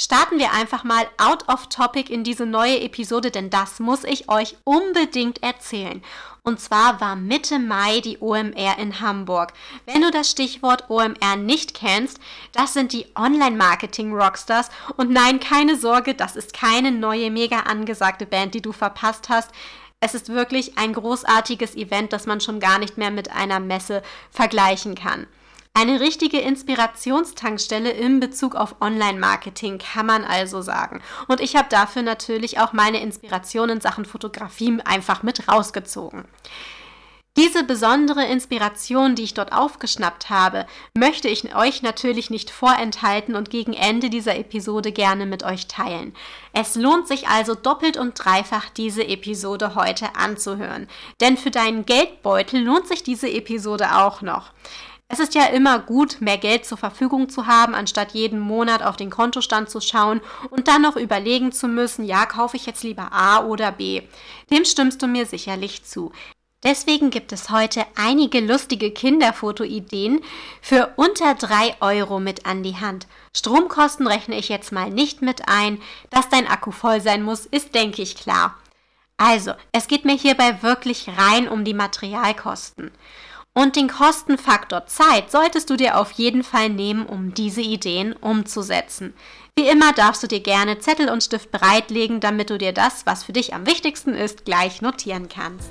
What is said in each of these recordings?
Starten wir einfach mal out of topic in diese neue Episode, denn das muss ich euch unbedingt erzählen. Und zwar war Mitte Mai die OMR in Hamburg. Wenn du das Stichwort OMR nicht kennst, das sind die Online-Marketing-Rockstars. Und nein, keine Sorge, das ist keine neue, mega angesagte Band, die du verpasst hast. Es ist wirklich ein großartiges Event, das man schon gar nicht mehr mit einer Messe vergleichen kann. Eine richtige Inspirationstankstelle in Bezug auf Online-Marketing kann man also sagen. Und ich habe dafür natürlich auch meine Inspiration in Sachen Fotografie einfach mit rausgezogen. Diese besondere Inspiration, die ich dort aufgeschnappt habe, möchte ich euch natürlich nicht vorenthalten und gegen Ende dieser Episode gerne mit euch teilen. Es lohnt sich also doppelt und dreifach, diese Episode heute anzuhören. Denn für deinen Geldbeutel lohnt sich diese Episode auch noch. Es ist ja immer gut, mehr Geld zur Verfügung zu haben, anstatt jeden Monat auf den Kontostand zu schauen und dann noch überlegen zu müssen, ja, kaufe ich jetzt lieber A oder B. Dem stimmst du mir sicherlich zu. Deswegen gibt es heute einige lustige Kinderfotoideen für unter 3 Euro mit an die Hand. Stromkosten rechne ich jetzt mal nicht mit ein. Dass dein Akku voll sein muss, ist, denke ich, klar. Also, es geht mir hierbei wirklich rein um die Materialkosten. Und den Kostenfaktor Zeit solltest du dir auf jeden Fall nehmen, um diese Ideen umzusetzen. Wie immer darfst du dir gerne Zettel und Stift bereitlegen, damit du dir das, was für dich am wichtigsten ist, gleich notieren kannst.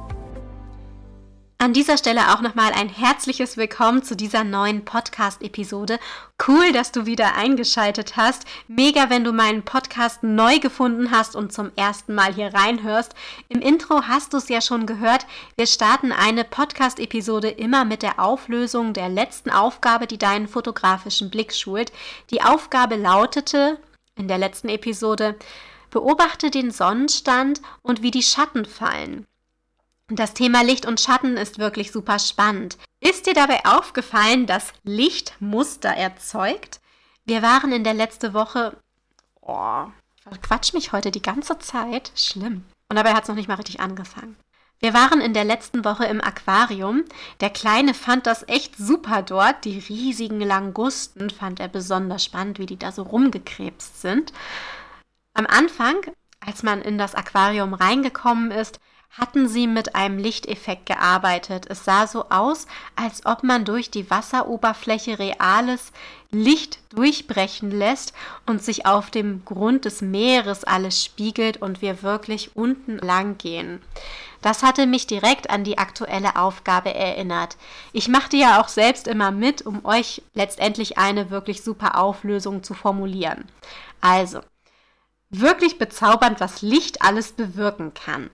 An dieser Stelle auch nochmal ein herzliches Willkommen zu dieser neuen Podcast-Episode. Cool, dass du wieder eingeschaltet hast. Mega, wenn du meinen Podcast neu gefunden hast und zum ersten Mal hier reinhörst. Im Intro hast du es ja schon gehört. Wir starten eine Podcast-Episode immer mit der Auflösung der letzten Aufgabe, die deinen fotografischen Blick schult. Die Aufgabe lautete in der letzten Episode, beobachte den Sonnenstand und wie die Schatten fallen. Das Thema Licht und Schatten ist wirklich super spannend. Ist dir dabei aufgefallen, dass Licht Muster erzeugt? Wir waren in der letzten Woche. Oh, quatsch mich heute die ganze Zeit. Schlimm. Und dabei hat es noch nicht mal richtig angefangen. Wir waren in der letzten Woche im Aquarium. Der Kleine fand das echt super dort. Die riesigen Langusten fand er besonders spannend, wie die da so rumgekrebst sind. Am Anfang, als man in das Aquarium reingekommen ist, hatten sie mit einem Lichteffekt gearbeitet. Es sah so aus, als ob man durch die Wasseroberfläche reales Licht durchbrechen lässt und sich auf dem Grund des Meeres alles spiegelt und wir wirklich unten lang gehen. Das hatte mich direkt an die aktuelle Aufgabe erinnert. Ich machte ja auch selbst immer mit, um euch letztendlich eine wirklich super Auflösung zu formulieren. Also, wirklich bezaubernd, was Licht alles bewirken kann.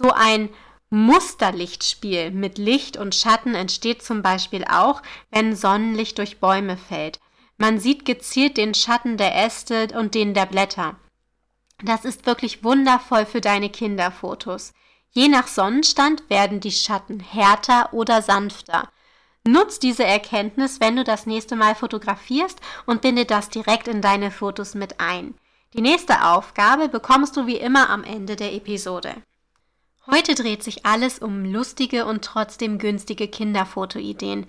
So ein Musterlichtspiel mit Licht und Schatten entsteht zum Beispiel auch, wenn Sonnenlicht durch Bäume fällt. Man sieht gezielt den Schatten der Äste und den der Blätter. Das ist wirklich wundervoll für deine Kinderfotos. Je nach Sonnenstand werden die Schatten härter oder sanfter. Nutz diese Erkenntnis, wenn du das nächste Mal fotografierst und binde das direkt in deine Fotos mit ein. Die nächste Aufgabe bekommst du wie immer am Ende der Episode. Heute dreht sich alles um lustige und trotzdem günstige Kinderfotoideen.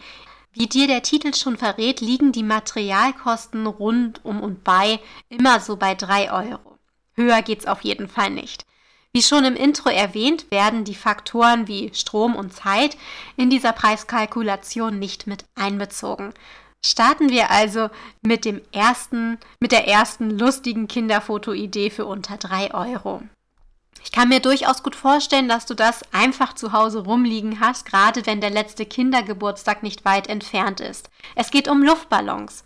Wie dir der Titel schon verrät, liegen die Materialkosten rund um und bei immer so bei 3 Euro. Höher geht's auf jeden Fall nicht. Wie schon im Intro erwähnt, werden die Faktoren wie Strom und Zeit in dieser Preiskalkulation nicht mit einbezogen. Starten wir also mit dem ersten, mit der ersten lustigen Kinderfotoidee für unter 3 Euro. Ich kann mir durchaus gut vorstellen, dass du das einfach zu Hause rumliegen hast, gerade wenn der letzte Kindergeburtstag nicht weit entfernt ist. Es geht um Luftballons.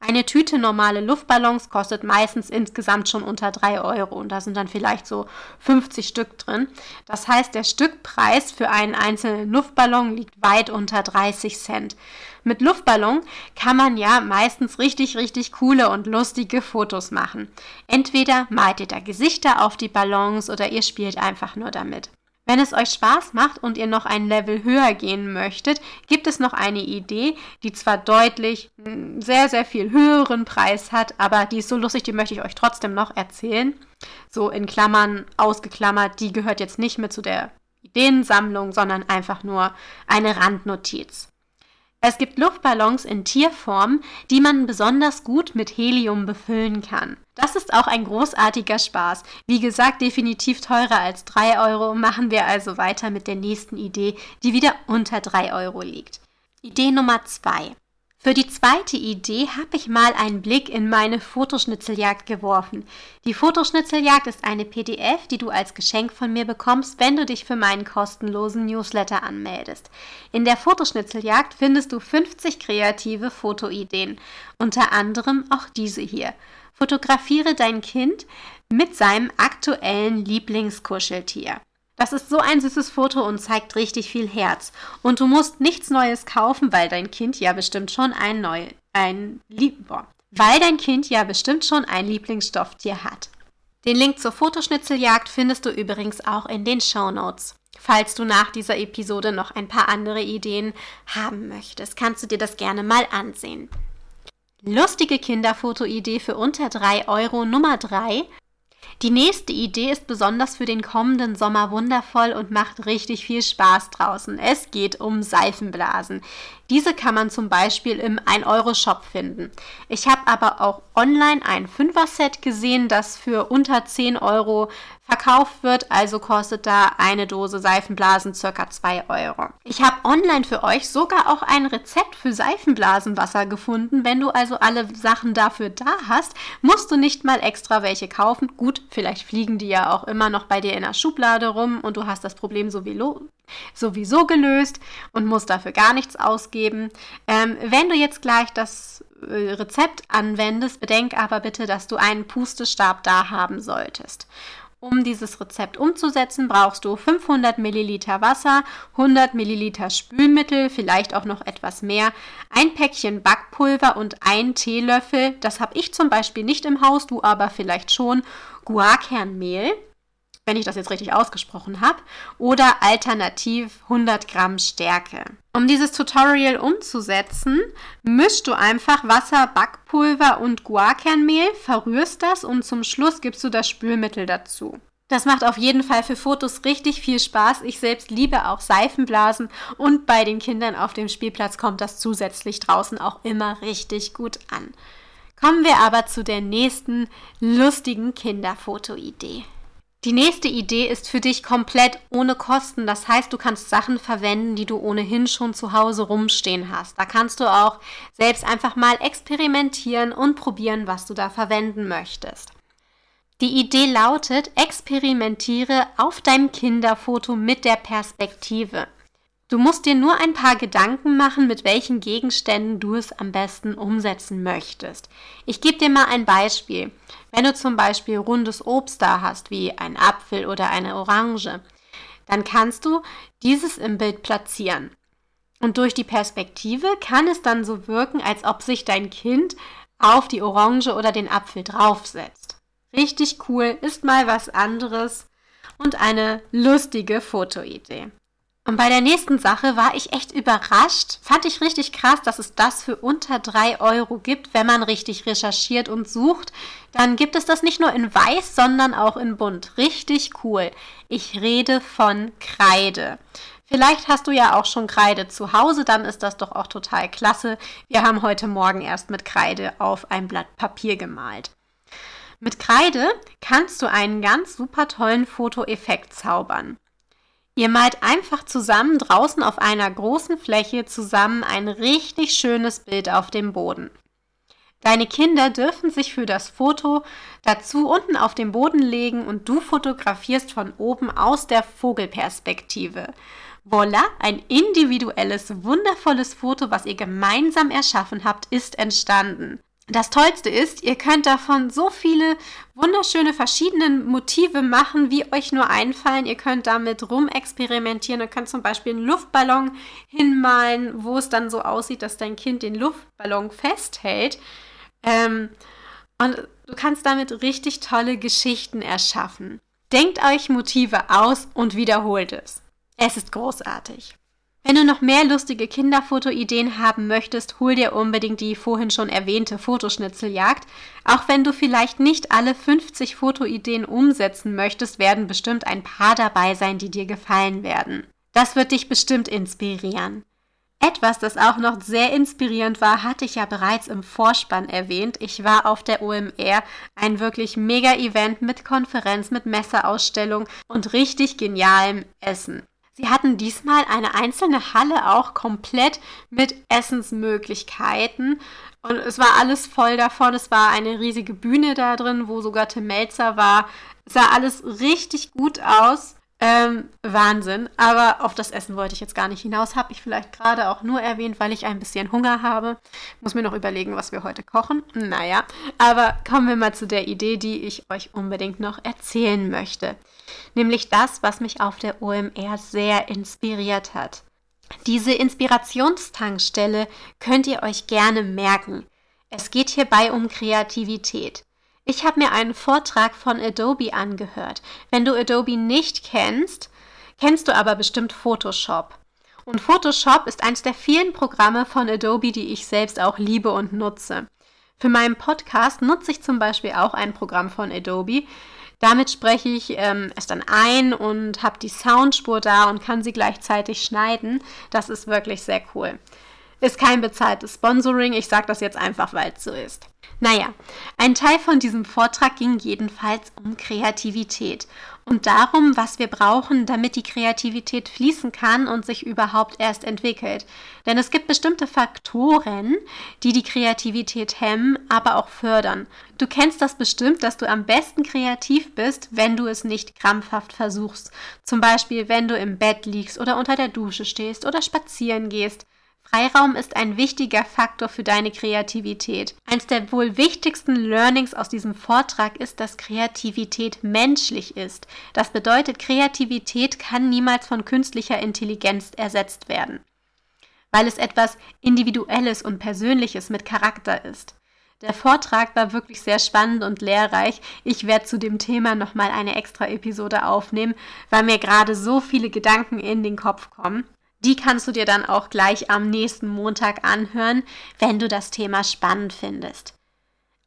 Eine Tüte normale Luftballons kostet meistens insgesamt schon unter 3 Euro und da sind dann vielleicht so 50 Stück drin. Das heißt, der Stückpreis für einen einzelnen Luftballon liegt weit unter 30 Cent. Mit Luftballon kann man ja meistens richtig, richtig coole und lustige Fotos machen. Entweder malt ihr da Gesichter auf die Ballons oder ihr spielt einfach nur damit. Wenn es euch Spaß macht und ihr noch ein Level höher gehen möchtet, gibt es noch eine Idee, die zwar deutlich hm, sehr, sehr viel höheren Preis hat, aber die ist so lustig, die möchte ich euch trotzdem noch erzählen. So in Klammern ausgeklammert, die gehört jetzt nicht mehr zu der Ideensammlung, sondern einfach nur eine Randnotiz. Es gibt Luftballons in Tierform, die man besonders gut mit Helium befüllen kann. Das ist auch ein großartiger Spaß. Wie gesagt, definitiv teurer als 3 Euro. Machen wir also weiter mit der nächsten Idee, die wieder unter 3 Euro liegt. Idee Nummer 2. Für die zweite Idee habe ich mal einen Blick in meine Fotoschnitzeljagd geworfen. Die Fotoschnitzeljagd ist eine PDF, die du als Geschenk von mir bekommst, wenn du dich für meinen kostenlosen Newsletter anmeldest. In der Fotoschnitzeljagd findest du 50 kreative Fotoideen, unter anderem auch diese hier. Fotografiere dein Kind mit seinem aktuellen Lieblingskuscheltier. Das ist so ein süßes Foto und zeigt richtig viel Herz. Und du musst nichts Neues kaufen, weil dein Kind ja bestimmt schon ein neu, ein Lieb weil dein Kind ja bestimmt schon ein Lieblingsstofftier hat. Den Link zur Fotoschnitzeljagd findest du übrigens auch in den Show Notes. Falls du nach dieser Episode noch ein paar andere Ideen haben möchtest, kannst du dir das gerne mal ansehen. Lustige Kinderfotoidee für unter 3 Euro Nummer 3 die nächste Idee ist besonders für den kommenden Sommer wundervoll und macht richtig viel Spaß draußen. Es geht um Seifenblasen. Diese kann man zum Beispiel im 1-Euro-Shop finden. Ich habe aber auch online ein 5er-Set gesehen, das für unter 10 Euro verkauft wird, also kostet da eine Dose Seifenblasen circa 2 Euro. Ich habe online für euch sogar auch ein Rezept für Seifenblasenwasser gefunden. Wenn du also alle Sachen dafür da hast, musst du nicht mal extra welche kaufen. Gut, vielleicht fliegen die ja auch immer noch bei dir in der Schublade rum und du hast das Problem sowieso, sowieso gelöst und musst dafür gar nichts ausgeben. Ähm, wenn du jetzt gleich das äh, Rezept anwendest, bedenk aber bitte, dass du einen Pustestab da haben solltest. Um dieses Rezept umzusetzen, brauchst du 500 Milliliter Wasser, 100 Milliliter Spülmittel, vielleicht auch noch etwas mehr, ein Päckchen Backpulver und ein Teelöffel, das habe ich zum Beispiel nicht im Haus, du aber vielleicht schon, Guarkernmehl, wenn ich das jetzt richtig ausgesprochen habe, oder alternativ 100 Gramm Stärke. Um dieses Tutorial umzusetzen, mischst du einfach Wasser, Backpulver und Guarkernmehl, verrührst das und zum Schluss gibst du das Spülmittel dazu. Das macht auf jeden Fall für Fotos richtig viel Spaß. Ich selbst liebe auch Seifenblasen und bei den Kindern auf dem Spielplatz kommt das zusätzlich draußen auch immer richtig gut an. Kommen wir aber zu der nächsten lustigen Kinderfotoidee. Die nächste Idee ist für dich komplett ohne Kosten. Das heißt, du kannst Sachen verwenden, die du ohnehin schon zu Hause rumstehen hast. Da kannst du auch selbst einfach mal experimentieren und probieren, was du da verwenden möchtest. Die Idee lautet, experimentiere auf deinem Kinderfoto mit der Perspektive. Du musst dir nur ein paar Gedanken machen, mit welchen Gegenständen du es am besten umsetzen möchtest. Ich gebe dir mal ein Beispiel. Wenn du zum Beispiel rundes Obst da hast, wie ein Apfel oder eine Orange, dann kannst du dieses im Bild platzieren. Und durch die Perspektive kann es dann so wirken, als ob sich dein Kind auf die Orange oder den Apfel draufsetzt. Richtig cool, ist mal was anderes und eine lustige Fotoidee. Und bei der nächsten Sache war ich echt überrascht. Fand ich richtig krass, dass es das für unter drei Euro gibt, wenn man richtig recherchiert und sucht. Dann gibt es das nicht nur in weiß, sondern auch in bunt. Richtig cool. Ich rede von Kreide. Vielleicht hast du ja auch schon Kreide zu Hause, dann ist das doch auch total klasse. Wir haben heute Morgen erst mit Kreide auf ein Blatt Papier gemalt. Mit Kreide kannst du einen ganz super tollen Fotoeffekt zaubern. Ihr malt einfach zusammen draußen auf einer großen Fläche zusammen ein richtig schönes Bild auf dem Boden. Deine Kinder dürfen sich für das Foto dazu unten auf den Boden legen und du fotografierst von oben aus der Vogelperspektive. Voila, ein individuelles, wundervolles Foto, was ihr gemeinsam erschaffen habt, ist entstanden. Das Tollste ist, ihr könnt davon so viele wunderschöne verschiedene Motive machen, wie euch nur einfallen. Ihr könnt damit rumexperimentieren. Ihr könnt zum Beispiel einen Luftballon hinmalen, wo es dann so aussieht, dass dein Kind den Luftballon festhält. Ähm, und du kannst damit richtig tolle Geschichten erschaffen. Denkt euch Motive aus und wiederholt es. Es ist großartig. Wenn du noch mehr lustige Kinderfotoideen haben möchtest, hol dir unbedingt die vorhin schon erwähnte Fotoschnitzeljagd. Auch wenn du vielleicht nicht alle 50 Fotoideen umsetzen möchtest, werden bestimmt ein paar dabei sein, die dir gefallen werden. Das wird dich bestimmt inspirieren. Etwas, das auch noch sehr inspirierend war, hatte ich ja bereits im Vorspann erwähnt. Ich war auf der OMR, ein wirklich mega Event mit Konferenz, mit Messeausstellung und richtig genialem Essen. Sie hatten diesmal eine einzelne Halle auch komplett mit Essensmöglichkeiten. Und es war alles voll davon. Es war eine riesige Bühne da drin, wo sogar Tim Melzer war. Es sah alles richtig gut aus. Ähm, Wahnsinn. Aber auf das Essen wollte ich jetzt gar nicht hinaus. Habe ich vielleicht gerade auch nur erwähnt, weil ich ein bisschen Hunger habe. Muss mir noch überlegen, was wir heute kochen. Naja, aber kommen wir mal zu der Idee, die ich euch unbedingt noch erzählen möchte. Nämlich das, was mich auf der OMR sehr inspiriert hat. Diese Inspirationstankstelle könnt ihr euch gerne merken. Es geht hierbei um Kreativität. Ich habe mir einen Vortrag von Adobe angehört. Wenn du Adobe nicht kennst, kennst du aber bestimmt Photoshop. Und Photoshop ist eines der vielen Programme von Adobe, die ich selbst auch liebe und nutze. Für meinen Podcast nutze ich zum Beispiel auch ein Programm von Adobe. Damit spreche ich ähm, es dann ein und habe die Soundspur da und kann sie gleichzeitig schneiden. Das ist wirklich sehr cool. Ist kein bezahltes Sponsoring, ich sage das jetzt einfach, weil es so ist. Naja, ein Teil von diesem Vortrag ging jedenfalls um Kreativität und darum, was wir brauchen, damit die Kreativität fließen kann und sich überhaupt erst entwickelt. Denn es gibt bestimmte Faktoren, die die Kreativität hemmen, aber auch fördern. Du kennst das bestimmt, dass du am besten kreativ bist, wenn du es nicht krampfhaft versuchst. Zum Beispiel, wenn du im Bett liegst oder unter der Dusche stehst oder spazieren gehst. Freiraum ist ein wichtiger Faktor für deine Kreativität. Eins der wohl wichtigsten Learnings aus diesem Vortrag ist, dass Kreativität menschlich ist. Das bedeutet, Kreativität kann niemals von künstlicher Intelligenz ersetzt werden, weil es etwas Individuelles und Persönliches mit Charakter ist. Der Vortrag war wirklich sehr spannend und lehrreich. Ich werde zu dem Thema nochmal eine extra Episode aufnehmen, weil mir gerade so viele Gedanken in den Kopf kommen. Die kannst du dir dann auch gleich am nächsten Montag anhören, wenn du das Thema spannend findest.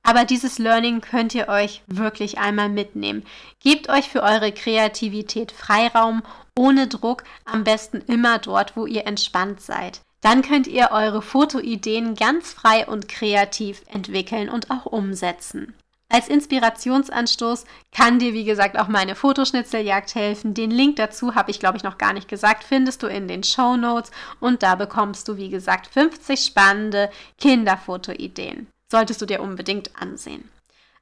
Aber dieses Learning könnt ihr euch wirklich einmal mitnehmen. Gebt euch für eure Kreativität Freiraum, ohne Druck, am besten immer dort, wo ihr entspannt seid. Dann könnt ihr eure Fotoideen ganz frei und kreativ entwickeln und auch umsetzen. Als Inspirationsanstoß kann dir, wie gesagt, auch meine Fotoschnitzeljagd helfen. Den Link dazu habe ich, glaube ich, noch gar nicht gesagt, findest du in den Show Notes und da bekommst du, wie gesagt, 50 spannende Kinderfotoideen. Solltest du dir unbedingt ansehen.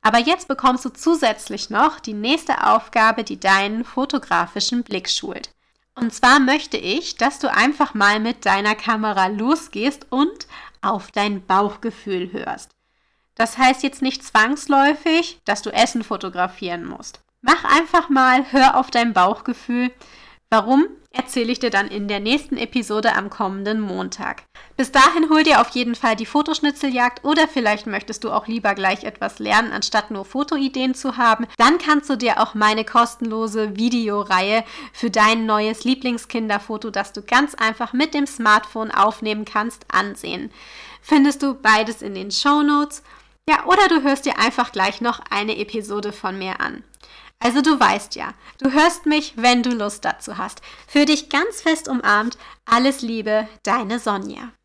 Aber jetzt bekommst du zusätzlich noch die nächste Aufgabe, die deinen fotografischen Blick schult. Und zwar möchte ich, dass du einfach mal mit deiner Kamera losgehst und auf dein Bauchgefühl hörst. Das heißt jetzt nicht zwangsläufig, dass du Essen fotografieren musst. Mach einfach mal, hör auf dein Bauchgefühl. Warum, erzähle ich dir dann in der nächsten Episode am kommenden Montag. Bis dahin hol dir auf jeden Fall die Fotoschnitzeljagd oder vielleicht möchtest du auch lieber gleich etwas lernen, anstatt nur Fotoideen zu haben. Dann kannst du dir auch meine kostenlose Videoreihe für dein neues Lieblingskinderfoto, das du ganz einfach mit dem Smartphone aufnehmen kannst, ansehen. Findest du beides in den Show Notes ja, oder du hörst dir einfach gleich noch eine Episode von mir an. Also du weißt ja, du hörst mich, wenn du Lust dazu hast. Für dich ganz fest umarmt, alles Liebe, deine Sonja.